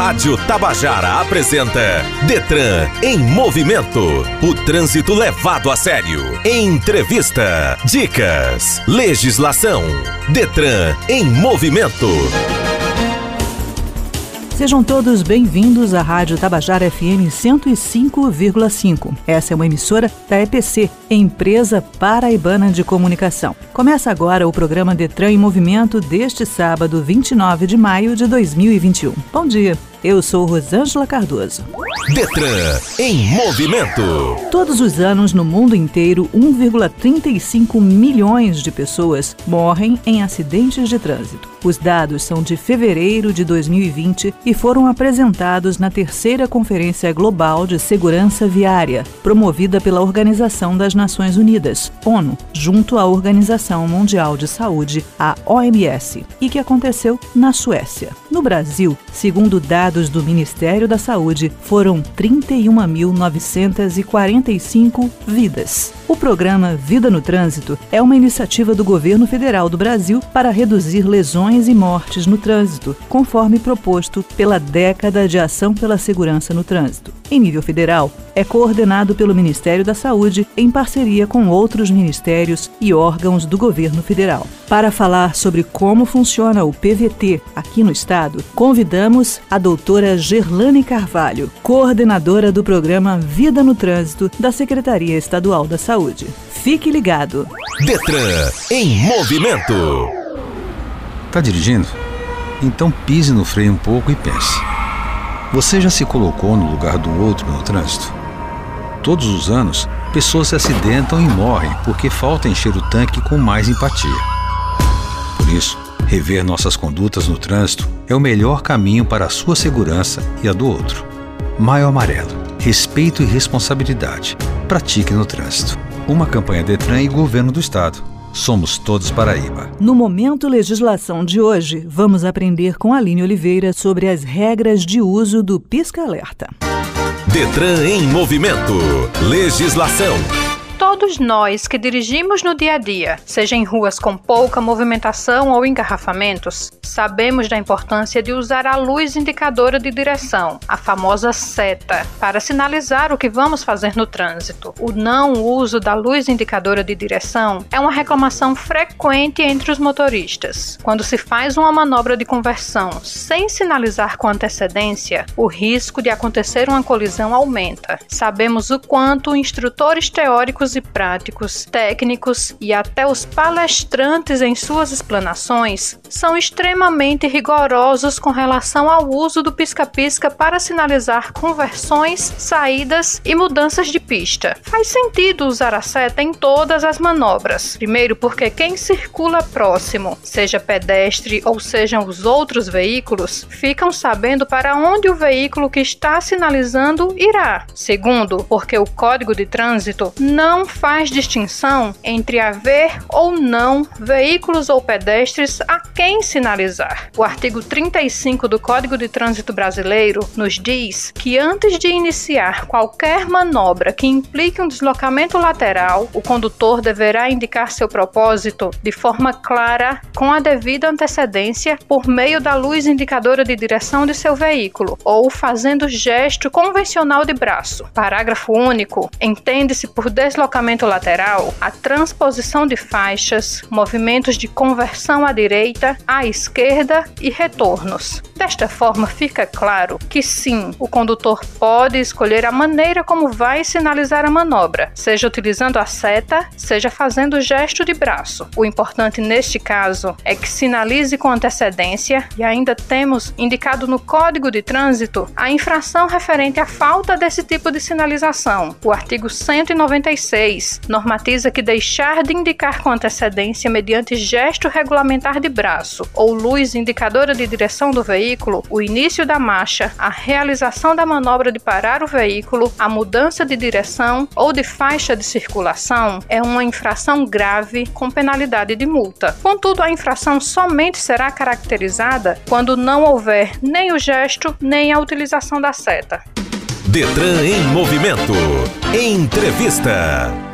Rádio Tabajara apresenta Detran em movimento. O trânsito levado a sério. Entrevista, dicas, legislação. Detran em movimento. Sejam todos bem-vindos à Rádio Tabajara FM 105,5. Essa é uma emissora da EPC, Empresa Paraibana de Comunicação. Começa agora o programa Detran em Movimento deste sábado, 29 de maio de 2021. Bom dia. Eu sou Rosângela Cardoso. Detran em movimento. Todos os anos no mundo inteiro, 1,35 milhões de pessoas morrem em acidentes de trânsito. Os dados são de fevereiro de 2020 e foram apresentados na terceira Conferência Global de Segurança Viária, promovida pela Organização das Nações Unidas, ONU, junto à Organização Mundial de Saúde, a OMS, e que aconteceu na Suécia. No Brasil, segundo dados do Ministério da Saúde, foram 31.945 vidas. O programa Vida no Trânsito é uma iniciativa do governo federal do Brasil para reduzir lesões e mortes no trânsito, conforme proposto pela Década de Ação pela Segurança no Trânsito. Em nível federal, é coordenado pelo Ministério da Saúde em parceria com outros ministérios e órgãos do governo federal. Para falar sobre como funciona o PVT aqui no estado, convidamos a doutora Gerlane Carvalho, coordenadora do programa Vida no Trânsito da Secretaria Estadual da Saúde. Fique ligado. Detran em movimento. Tá dirigindo? Então pise no freio um pouco e pense. Você já se colocou no lugar do outro no trânsito? Todos os anos, pessoas se acidentam e morrem porque falta encher o tanque com mais empatia. Por isso, rever nossas condutas no trânsito é o melhor caminho para a sua segurança e a do outro. Maio Amarelo. Respeito e responsabilidade. Pratique no trânsito. Uma campanha Detran e Governo do Estado. Somos todos Paraíba. No Momento Legislação de hoje, vamos aprender com Aline Oliveira sobre as regras de uso do pisca-alerta. Detran em movimento. Legislação. Todos nós que dirigimos no dia a dia, seja em ruas com pouca movimentação ou engarrafamentos, sabemos da importância de usar a luz indicadora de direção, a famosa seta, para sinalizar o que vamos fazer no trânsito. O não uso da luz indicadora de direção é uma reclamação frequente entre os motoristas. Quando se faz uma manobra de conversão sem sinalizar com antecedência, o risco de acontecer uma colisão aumenta. Sabemos o quanto instrutores teóricos e práticos, técnicos e até os palestrantes em suas explanações são extremamente rigorosos com relação ao uso do pisca-pisca para sinalizar conversões, saídas e mudanças de pista. Faz sentido usar a seta em todas as manobras. Primeiro, porque quem circula próximo, seja pedestre ou sejam os outros veículos, ficam sabendo para onde o veículo que está sinalizando irá. Segundo, porque o Código de Trânsito não faz distinção entre haver ou não veículos ou pedestres a quem sinalizar. O artigo 35 do Código de Trânsito Brasileiro nos diz que antes de iniciar qualquer manobra que implique um deslocamento lateral, o condutor deverá indicar seu propósito de forma clara, com a devida antecedência, por meio da luz indicadora de direção de seu veículo ou fazendo gesto convencional de braço. Parágrafo único. Entende-se por deslocamento lateral a transposição de faixas, movimentos de conversão à direita, à esquerda e retornos. Desta forma, fica claro que sim, o condutor pode escolher a maneira como vai sinalizar a manobra, seja utilizando a seta, seja fazendo o gesto de braço. O importante neste caso é que sinalize com antecedência e ainda temos indicado no Código de Trânsito a infração referente à falta desse tipo de sinalização. O artigo 196 normatiza que deixar de indicar com antecedência mediante gesto regulamentar de braço ou luz indicadora de direção do veículo o início da marcha, a realização da manobra de parar o veículo, a mudança de direção ou de faixa de circulação é uma infração grave com penalidade de multa. Contudo, a infração somente será caracterizada quando não houver nem o gesto nem a utilização da seta. Detran em movimento. Entrevista.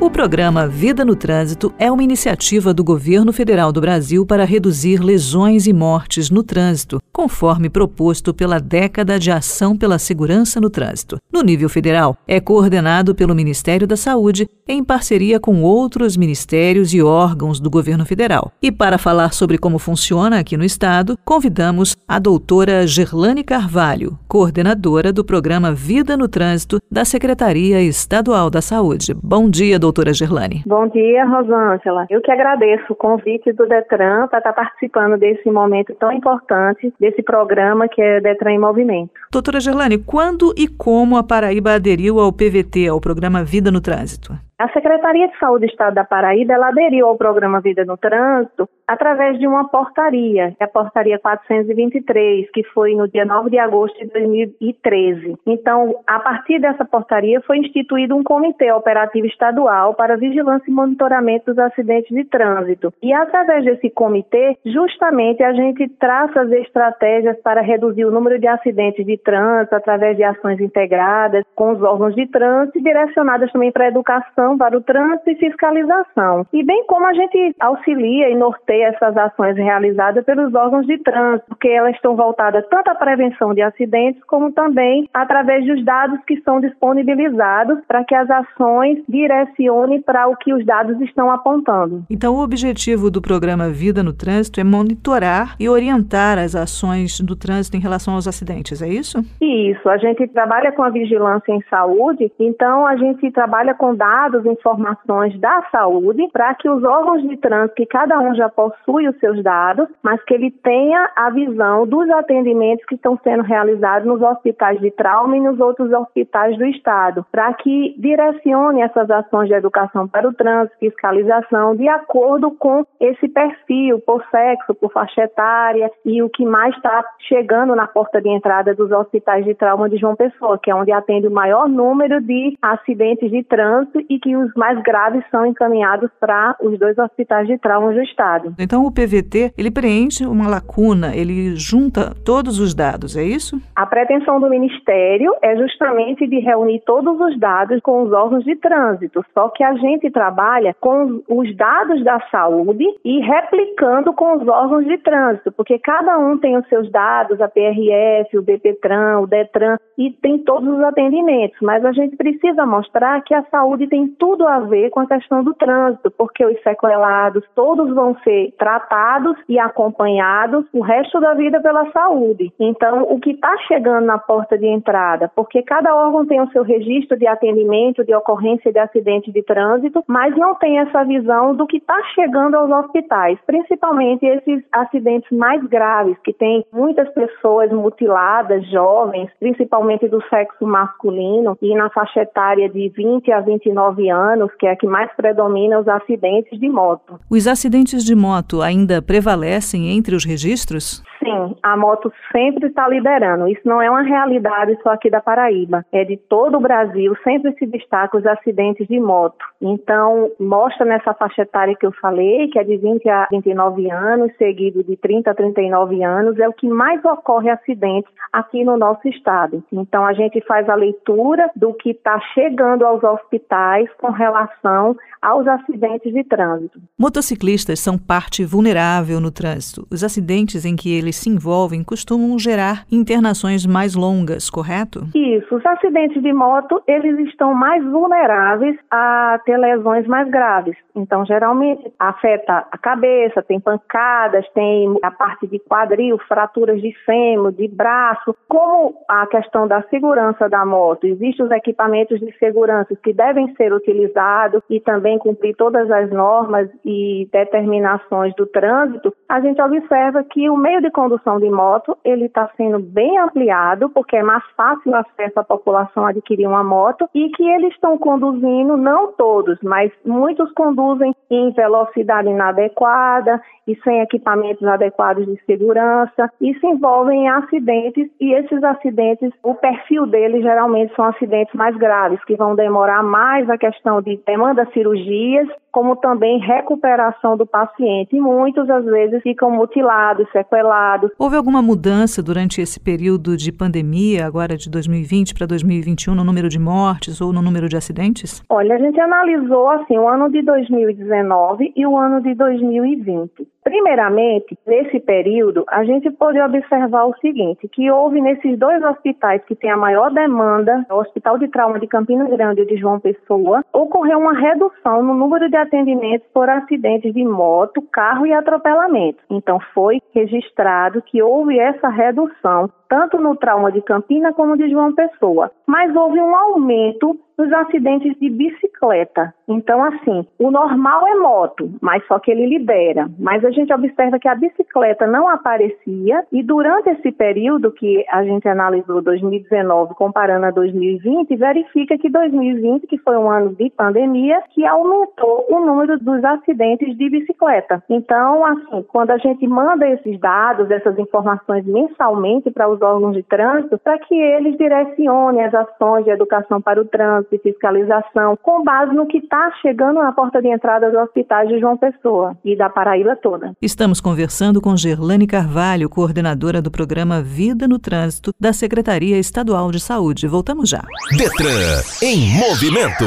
O programa Vida no Trânsito é uma iniciativa do Governo Federal do Brasil para reduzir lesões e mortes no trânsito, conforme proposto pela década de ação pela segurança no trânsito. No nível federal, é coordenado pelo Ministério da Saúde em parceria com outros ministérios e órgãos do governo federal. E para falar sobre como funciona aqui no estado, convidamos a doutora Gerlane Carvalho, coordenadora do programa Vida no Trânsito da Secretaria Estadual da Saúde. Bom dia, doutora Gerlane. Bom dia, Rosângela. Eu que agradeço o convite do Detran para estar participando desse momento tão importante, desse programa que é Detran em Movimento. Doutora Gerlane, quando e como a Paraíba aderiu ao PVT, ao programa Vida no Trânsito? A Secretaria de Saúde do Estado da Paraíba aderiu ao programa Vida no Trânsito através de uma portaria, é a portaria 423, que foi no dia 9 de agosto de 2013. Então, a partir dessa portaria foi instituído um comitê operativo estadual para vigilância e monitoramento dos acidentes de trânsito. E através desse comitê, justamente a gente traça as estratégias para reduzir o número de acidentes de trânsito através de ações integradas com os órgãos de trânsito e direcionadas também para a educação para o trânsito e fiscalização. E bem como a gente auxilia e norteia essas ações realizadas pelos órgãos de trânsito, porque elas estão voltadas tanto à prevenção de acidentes, como também através dos dados que são disponibilizados para que as ações direcionem para o que os dados estão apontando. Então, o objetivo do programa Vida no Trânsito é monitorar e orientar as ações do trânsito em relação aos acidentes, é isso? Isso. A gente trabalha com a vigilância em saúde, então a gente trabalha com dados dados, informações da saúde, para que os órgãos de trânsito, que cada um já possui os seus dados, mas que ele tenha a visão dos atendimentos que estão sendo realizados nos hospitais de trauma e nos outros hospitais do Estado, para que direcione essas ações de educação para o trânsito, fiscalização, de acordo com esse perfil, por sexo, por faixa etária e o que mais está chegando na porta de entrada dos hospitais de trauma de João Pessoa, que é onde atende o maior número de acidentes de trânsito e que que os mais graves são encaminhados para os dois hospitais de trauma do estado. Então o PVT, ele preenche uma lacuna, ele junta todos os dados, é isso? A pretensão do Ministério é justamente de reunir todos os dados com os órgãos de trânsito, só que a gente trabalha com os dados da saúde e replicando com os órgãos de trânsito, porque cada um tem os seus dados, a PRF, o BPTran, o DETRAN, e tem todos os atendimentos, mas a gente precisa mostrar que a saúde tem tudo a ver com a questão do trânsito, porque os sequelados todos vão ser tratados e acompanhados o resto da vida pela saúde. Então, o que está chegando na porta de entrada, porque cada órgão tem o seu registro de atendimento, de ocorrência de acidente de trânsito, mas não tem essa visão do que está chegando aos hospitais, principalmente esses acidentes mais graves, que tem muitas pessoas mutiladas, jovens, principalmente do sexo masculino, e na faixa etária de 20 a 29 anos, que é a que mais predomina os acidentes de moto. Os acidentes de moto ainda prevalecem entre os registros? Sim, a moto sempre está liderando. Isso não é uma realidade só aqui da Paraíba. É de todo o Brasil, sempre se destaca os acidentes de moto. Então, mostra nessa faixa etária que eu falei, que é de 20 a 29 anos, seguido de 30 a 39 anos, é o que mais ocorre acidentes aqui no nosso estado. Então, a gente faz a leitura do que está chegando aos hospitais com relação aos acidentes de trânsito. Motociclistas são parte vulnerável no trânsito. Os acidentes em que eles se envolvem costumam gerar internações mais longas, correto? Isso. Os acidentes de moto, eles estão mais vulneráveis a ter lesões mais graves. Então, geralmente, afeta a cabeça, tem pancadas, tem a parte de quadril, fraturas de fêmur, de braço. Como a questão da segurança da moto, existem os equipamentos de segurança que devem ser utilizados e também cumprir todas as normas e determinações do trânsito, a gente observa que o meio de condução de moto ele está sendo bem ampliado porque é mais fácil o acesso à população adquirir uma moto e que eles estão conduzindo, não todos, mas muitos conduzem em velocidade inadequada e sem equipamentos adequados de segurança e se envolvem em acidentes e esses acidentes, o perfil deles geralmente são acidentes mais graves que vão demorar mais a questão de demanda cirurgias como também recuperação do paciente. E muitos, às vezes, ficam mutilados, sequelados. Houve alguma mudança durante esse período de pandemia, agora de 2020 para 2021, no número de mortes ou no número de acidentes? Olha, a gente analisou assim o ano de 2019 e o ano de 2020. Primeiramente, nesse período, a gente pode observar o seguinte, que houve nesses dois hospitais que têm a maior demanda, o Hospital de Trauma de Campina Grande e de João Pessoa, ocorreu uma redução no número de atendimentos por acidentes de moto, carro e atropelamento. Então, foi registrado que houve essa redução tanto no trauma de Campina como de João Pessoa. Mas houve um aumento nos acidentes de bicicleta. Então, assim, o normal é moto, mas só que ele libera. Mas a gente observa que a bicicleta não aparecia e durante esse período que a gente analisou 2019 comparando a 2020, verifica que 2020, que foi um ano de pandemia, que aumentou o número dos acidentes de bicicleta. Então, assim, quando a gente manda esses dados, essas informações mensalmente para os órgãos de trânsito, para que eles direcionem as ações de educação para o trânsito, de fiscalização, com base no que está chegando na porta de entrada do hospital de João Pessoa e da Paraíba toda. Estamos conversando com Gerlane Carvalho, coordenadora do programa Vida no Trânsito da Secretaria Estadual de Saúde. Voltamos já. Detran em movimento.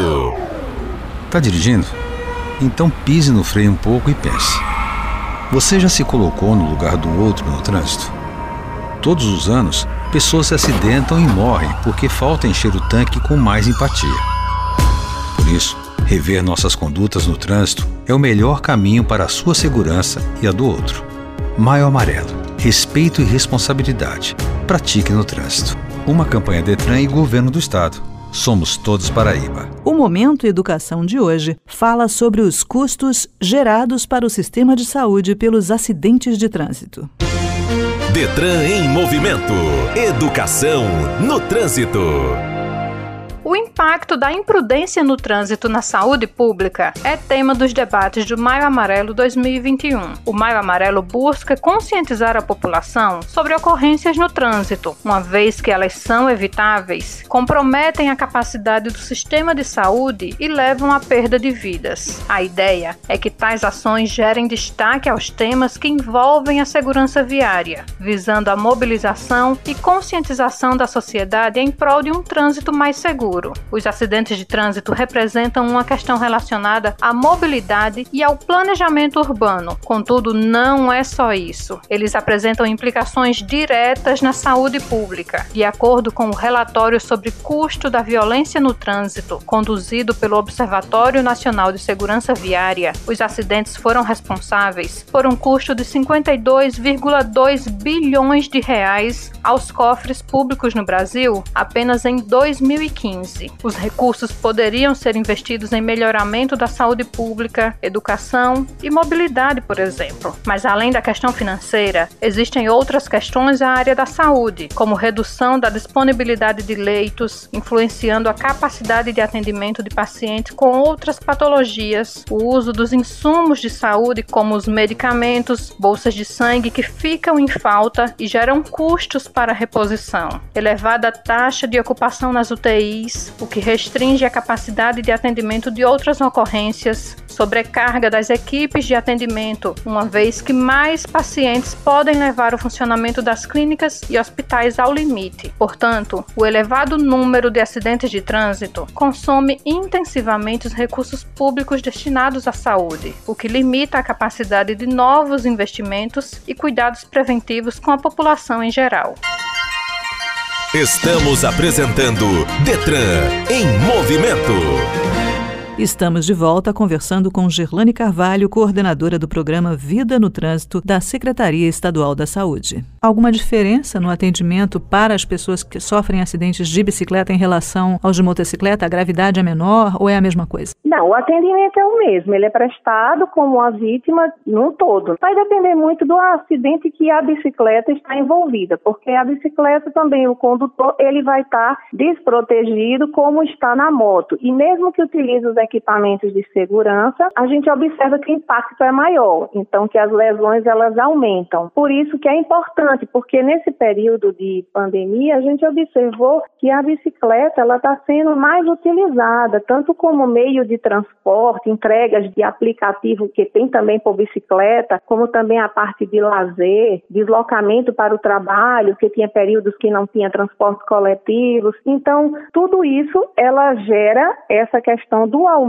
Tá dirigindo? Então pise no freio um pouco e pense. Você já se colocou no lugar do outro no trânsito? Todos os anos, pessoas se acidentam e morrem porque falta encher o tanque com mais empatia. Por isso, rever nossas condutas no trânsito é o melhor caminho para a sua segurança e a do outro. Maio Amarelo. Respeito e responsabilidade. Pratique no trânsito. Uma campanha Detran e Governo do Estado. Somos todos Paraíba. O Momento Educação de hoje fala sobre os custos gerados para o sistema de saúde pelos acidentes de trânsito. Detran em movimento. Educação no trânsito. O impacto da imprudência no trânsito na saúde pública é tema dos debates do Maio Amarelo 2021. O Maio Amarelo busca conscientizar a população sobre ocorrências no trânsito, uma vez que elas são evitáveis, comprometem a capacidade do sistema de saúde e levam à perda de vidas. A ideia é que tais ações gerem destaque aos temas que envolvem a segurança viária, visando a mobilização e conscientização da sociedade em prol de um trânsito mais seguro futuro. Os acidentes de trânsito representam uma questão relacionada à mobilidade e ao planejamento urbano. Contudo, não é só isso. Eles apresentam implicações diretas na saúde pública. De acordo com o relatório sobre custo da violência no trânsito, conduzido pelo Observatório Nacional de Segurança Viária, os acidentes foram responsáveis por um custo de 52,2 bilhões de reais aos cofres públicos no Brasil apenas em 2015. Os recursos poderiam ser investidos em melhoramento da saúde pública, educação e mobilidade, por exemplo. Mas além da questão financeira, existem outras questões na área da saúde, como redução da disponibilidade de leitos, influenciando a capacidade de atendimento de pacientes com outras patologias, o uso dos insumos de saúde, como os medicamentos, bolsas de sangue que ficam em falta e geram custos para a reposição, elevada taxa de ocupação nas UTIs o que restringe a capacidade de atendimento de outras ocorrências, sobrecarga das equipes de atendimento, uma vez que mais pacientes podem levar o funcionamento das clínicas e hospitais ao limite. Portanto, o elevado número de acidentes de trânsito consome intensivamente os recursos públicos destinados à saúde, o que limita a capacidade de novos investimentos e cuidados preventivos com a população em geral. Estamos apresentando Detran em movimento. Estamos de volta conversando com Gerlane Carvalho, coordenadora do programa Vida no Trânsito da Secretaria Estadual da Saúde. Alguma diferença no atendimento para as pessoas que sofrem acidentes de bicicleta em relação aos de motocicleta? A gravidade é menor ou é a mesma coisa? Não, o atendimento é o mesmo. Ele é prestado como a vítima num todo. Vai depender muito do acidente que a bicicleta está envolvida, porque a bicicleta também, o condutor, ele vai estar desprotegido como está na moto. E mesmo que utilize os equipamentos de segurança, a gente observa que o impacto é maior, então que as lesões elas aumentam. Por isso que é importante, porque nesse período de pandemia a gente observou que a bicicleta ela está sendo mais utilizada, tanto como meio de transporte, entregas de aplicativo que tem também por bicicleta, como também a parte de lazer, deslocamento para o trabalho, que tinha períodos que não tinha transportes coletivos. Então, tudo isso ela gera essa questão do aumento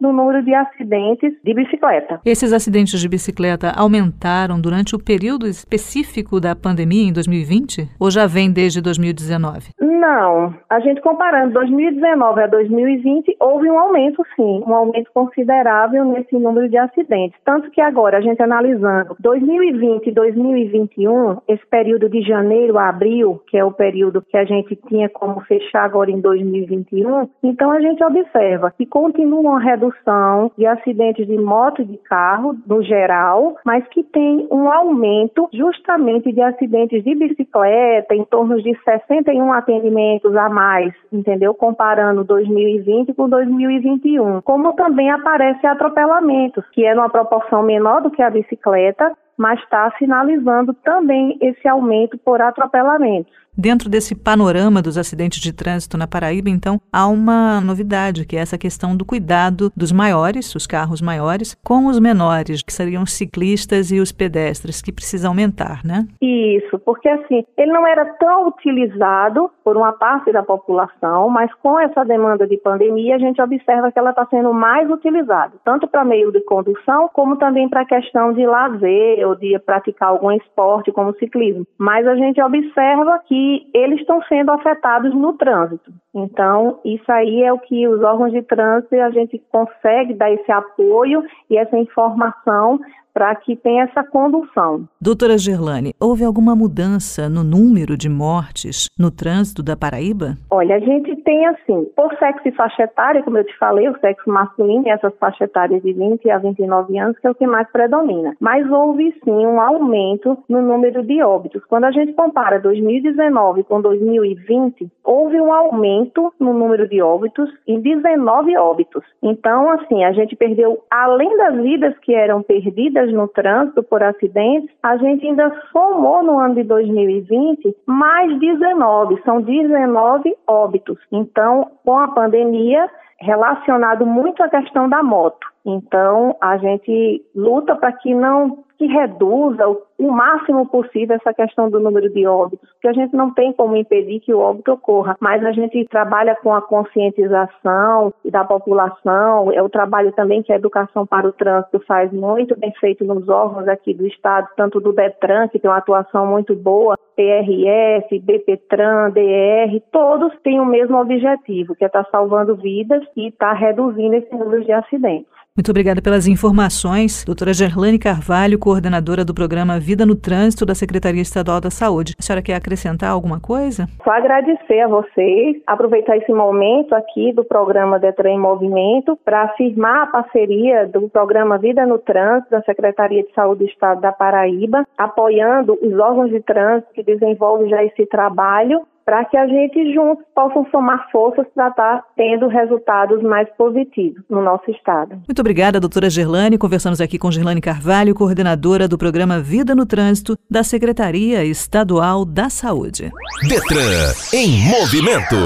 no número de acidentes de bicicleta. Esses acidentes de bicicleta aumentaram durante o período específico da pandemia em 2020 ou já vem desde 2019? Não, a gente comparando 2019 a 2020, houve um aumento sim, um aumento considerável nesse número de acidentes. Tanto que agora, a gente analisando 2020 e 2021, esse período de janeiro a abril, que é o período que a gente tinha como fechar agora em 2021, então a gente observa que continua uma redução de acidentes de moto e de carro, no geral, mas que tem um aumento justamente de acidentes de bicicleta, em torno de 61 atendimentos a mais, entendeu? Comparando 2020 com 2021. Como também aparece atropelamentos, que é numa proporção menor do que a bicicleta, mas está sinalizando também esse aumento por atropelamentos. Dentro desse panorama dos acidentes de trânsito na Paraíba, então, há uma novidade, que é essa questão do cuidado dos maiores, os carros maiores, com os menores, que seriam os ciclistas e os pedestres, que precisa aumentar, né? Isso, porque assim, ele não era tão utilizado por uma parte da população, mas com essa demanda de pandemia, a gente observa que ela está sendo mais utilizada, tanto para meio de condução, como também para a questão de lazer ou de praticar algum esporte, como ciclismo. Mas a gente observa que eles estão sendo afetados no trânsito. Então, isso aí é o que os órgãos de trânsito a gente consegue dar esse apoio e essa informação para que tenha essa condução. Doutora Gerlane, houve alguma mudança no número de mortes no trânsito da Paraíba? Olha, a gente tem assim, por sexo e faixa etária, como eu te falei, o sexo masculino e essas faixas etárias de 20 a 29 anos, que é o que mais predomina. Mas houve sim um aumento no número de óbitos. Quando a gente compara 2019 com 2020, houve um aumento no número de óbitos em 19 óbitos. Então, assim, a gente perdeu, além das vidas que eram perdidas no trânsito por acidentes, a gente ainda somou no ano de 2020 mais 19, são 19 óbitos. Então, com a pandemia, relacionado muito à questão da moto. Então, a gente luta para que não que reduza o, máximo possível essa questão do número de óbitos, porque a gente não tem como impedir que o óbito ocorra, mas a gente trabalha com a conscientização da população, é o trabalho também que a Educação para o Trânsito faz muito bem feito nos órgãos aqui do Estado, tanto do DETRAN, que tem uma atuação muito boa, PRF, BPTran, DR, todos têm o mesmo objetivo, que é estar tá salvando vidas e estar tá reduzindo esse número de acidentes. Muito obrigada pelas informações, doutora Gerlane Carvalho, coordenadora do programa Vida no Trânsito da Secretaria Estadual da Saúde. A senhora quer acrescentar alguma coisa? Só agradecer a vocês, aproveitar esse momento aqui do programa Detran em Movimento para afirmar a parceria do programa Vida no Trânsito da Secretaria de Saúde do Estado da Paraíba, apoiando os órgãos de trânsito que desenvolvem já esse trabalho para que a gente juntos possam somar forças para estar tá tendo resultados mais positivos no nosso estado. Muito obrigada, doutora Gerlane. Conversamos aqui com Gerlane Carvalho, coordenadora do programa Vida no Trânsito da Secretaria Estadual da Saúde. Detran em movimento.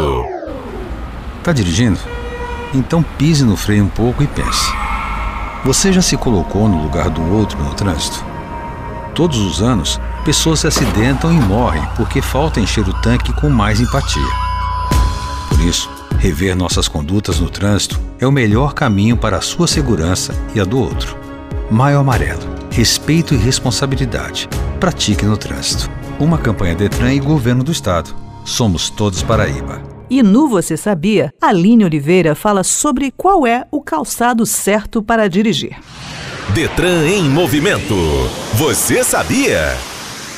Está dirigindo? Então pise no freio um pouco e pense. Você já se colocou no lugar do outro no trânsito? Todos os anos, pessoas se acidentam e morrem porque falta encher o tanque com mais empatia. Por isso, rever nossas condutas no trânsito é o melhor caminho para a sua segurança e a do outro. Maio Amarelo. Respeito e responsabilidade. Pratique no trânsito. Uma campanha Detran e Governo do Estado. Somos todos Paraíba. E no Você Sabia, Aline Oliveira fala sobre qual é o calçado certo para dirigir. Detran em movimento. Você sabia?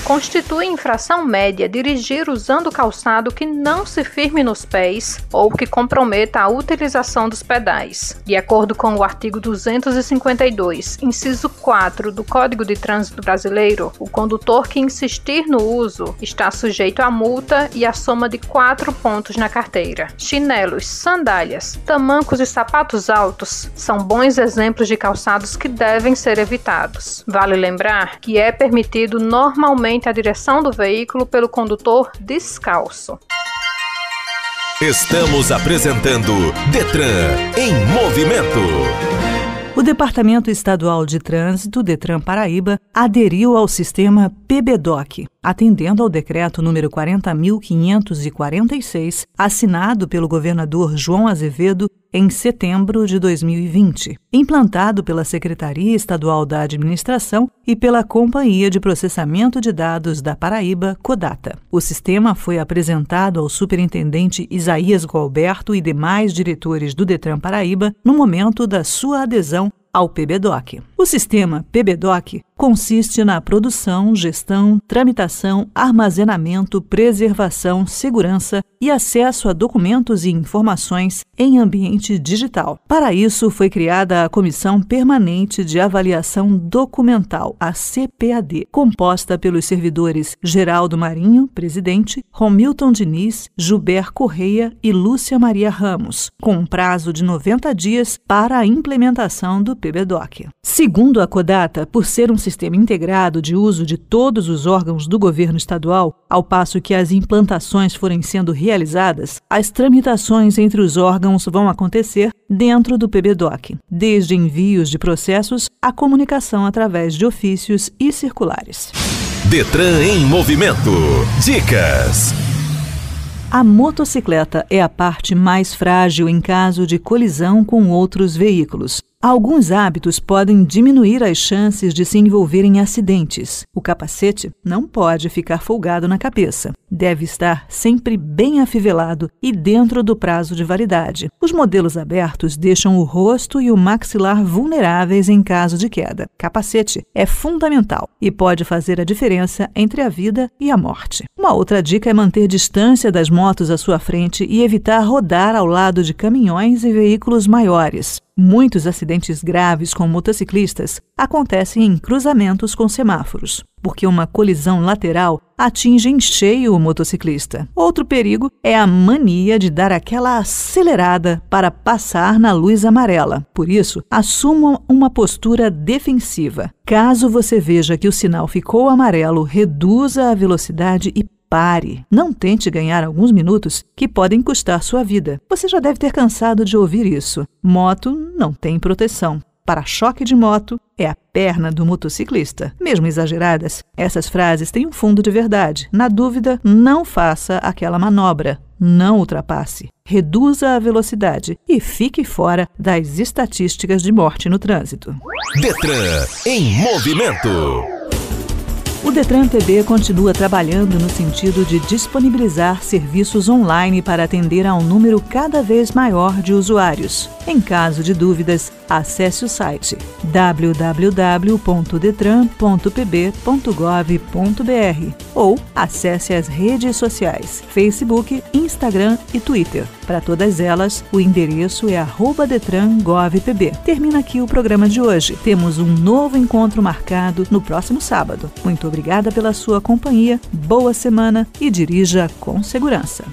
Constitui infração média dirigir usando calçado que não se firme nos pés ou que comprometa a utilização dos pedais. De acordo com o artigo 252, inciso 4 do Código de Trânsito Brasileiro, o condutor que insistir no uso está sujeito a multa e a soma de 4 pontos na carteira. Chinelos, sandálias, tamancos e sapatos altos são bons exemplos de calçados que devem ser evitados. Vale lembrar que é permitido normalmente a direção do veículo pelo condutor descalço. Estamos apresentando Detran em movimento. O Departamento Estadual de Trânsito, Detran Paraíba, aderiu ao sistema PBDOC, atendendo ao decreto número 40.546, assinado pelo governador João Azevedo em setembro de 2020, implantado pela Secretaria Estadual da Administração e pela Companhia de Processamento de Dados da Paraíba, Codata. O sistema foi apresentado ao superintendente Isaías Gualberto e demais diretores do Detran Paraíba no momento da sua adesão ao PBDoc. O sistema PBDoc consiste na produção, gestão, tramitação, armazenamento, preservação, segurança e acesso a documentos e informações em ambiente digital. Para isso, foi criada a Comissão Permanente de Avaliação Documental, a CPAD, composta pelos servidores Geraldo Marinho, presidente, Romilton Diniz, Gilber Correia e Lúcia Maria Ramos, com um prazo de 90 dias para a implementação do PBDoc. Segundo a Codata, por ser um sistema integrado de uso de todos os órgãos do governo estadual, ao passo que as implantações forem sendo realizadas, as tramitações entre os órgãos vão acontecer dentro do PBDoc, desde envios de processos à comunicação através de ofícios e circulares. Detran em movimento. Dicas. A motocicleta é a parte mais frágil em caso de colisão com outros veículos. Alguns hábitos podem diminuir as chances de se envolver em acidentes. O capacete não pode ficar folgado na cabeça. Deve estar sempre bem afivelado e dentro do prazo de validade. Os modelos abertos deixam o rosto e o maxilar vulneráveis em caso de queda. Capacete é fundamental e pode fazer a diferença entre a vida e a morte. Uma outra dica é manter distância das motos à sua frente e evitar rodar ao lado de caminhões e veículos maiores. Muitos acidentes graves com motociclistas acontecem em cruzamentos com semáforos, porque uma colisão lateral atinge em cheio o motociclista. Outro perigo é a mania de dar aquela acelerada para passar na luz amarela. Por isso, assuma uma postura defensiva. Caso você veja que o sinal ficou amarelo, reduza a velocidade e Pare. Não tente ganhar alguns minutos que podem custar sua vida. Você já deve ter cansado de ouvir isso. Moto não tem proteção. Para-choque de moto é a perna do motociclista. Mesmo exageradas, essas frases têm um fundo de verdade. Na dúvida, não faça aquela manobra. Não ultrapasse. Reduza a velocidade e fique fora das estatísticas de morte no trânsito. Detran em movimento. O Detran TB continua trabalhando no sentido de disponibilizar serviços online para atender a um número cada vez maior de usuários. Em caso de dúvidas, acesse o site www.detran.pb.gov.br ou acesse as redes sociais Facebook, Instagram e Twitter. Para todas elas, o endereço é @detran.gov.pb. Termina aqui o programa de hoje. Temos um novo encontro marcado no próximo sábado. Muito obrigada pela sua companhia. Boa semana e dirija com segurança.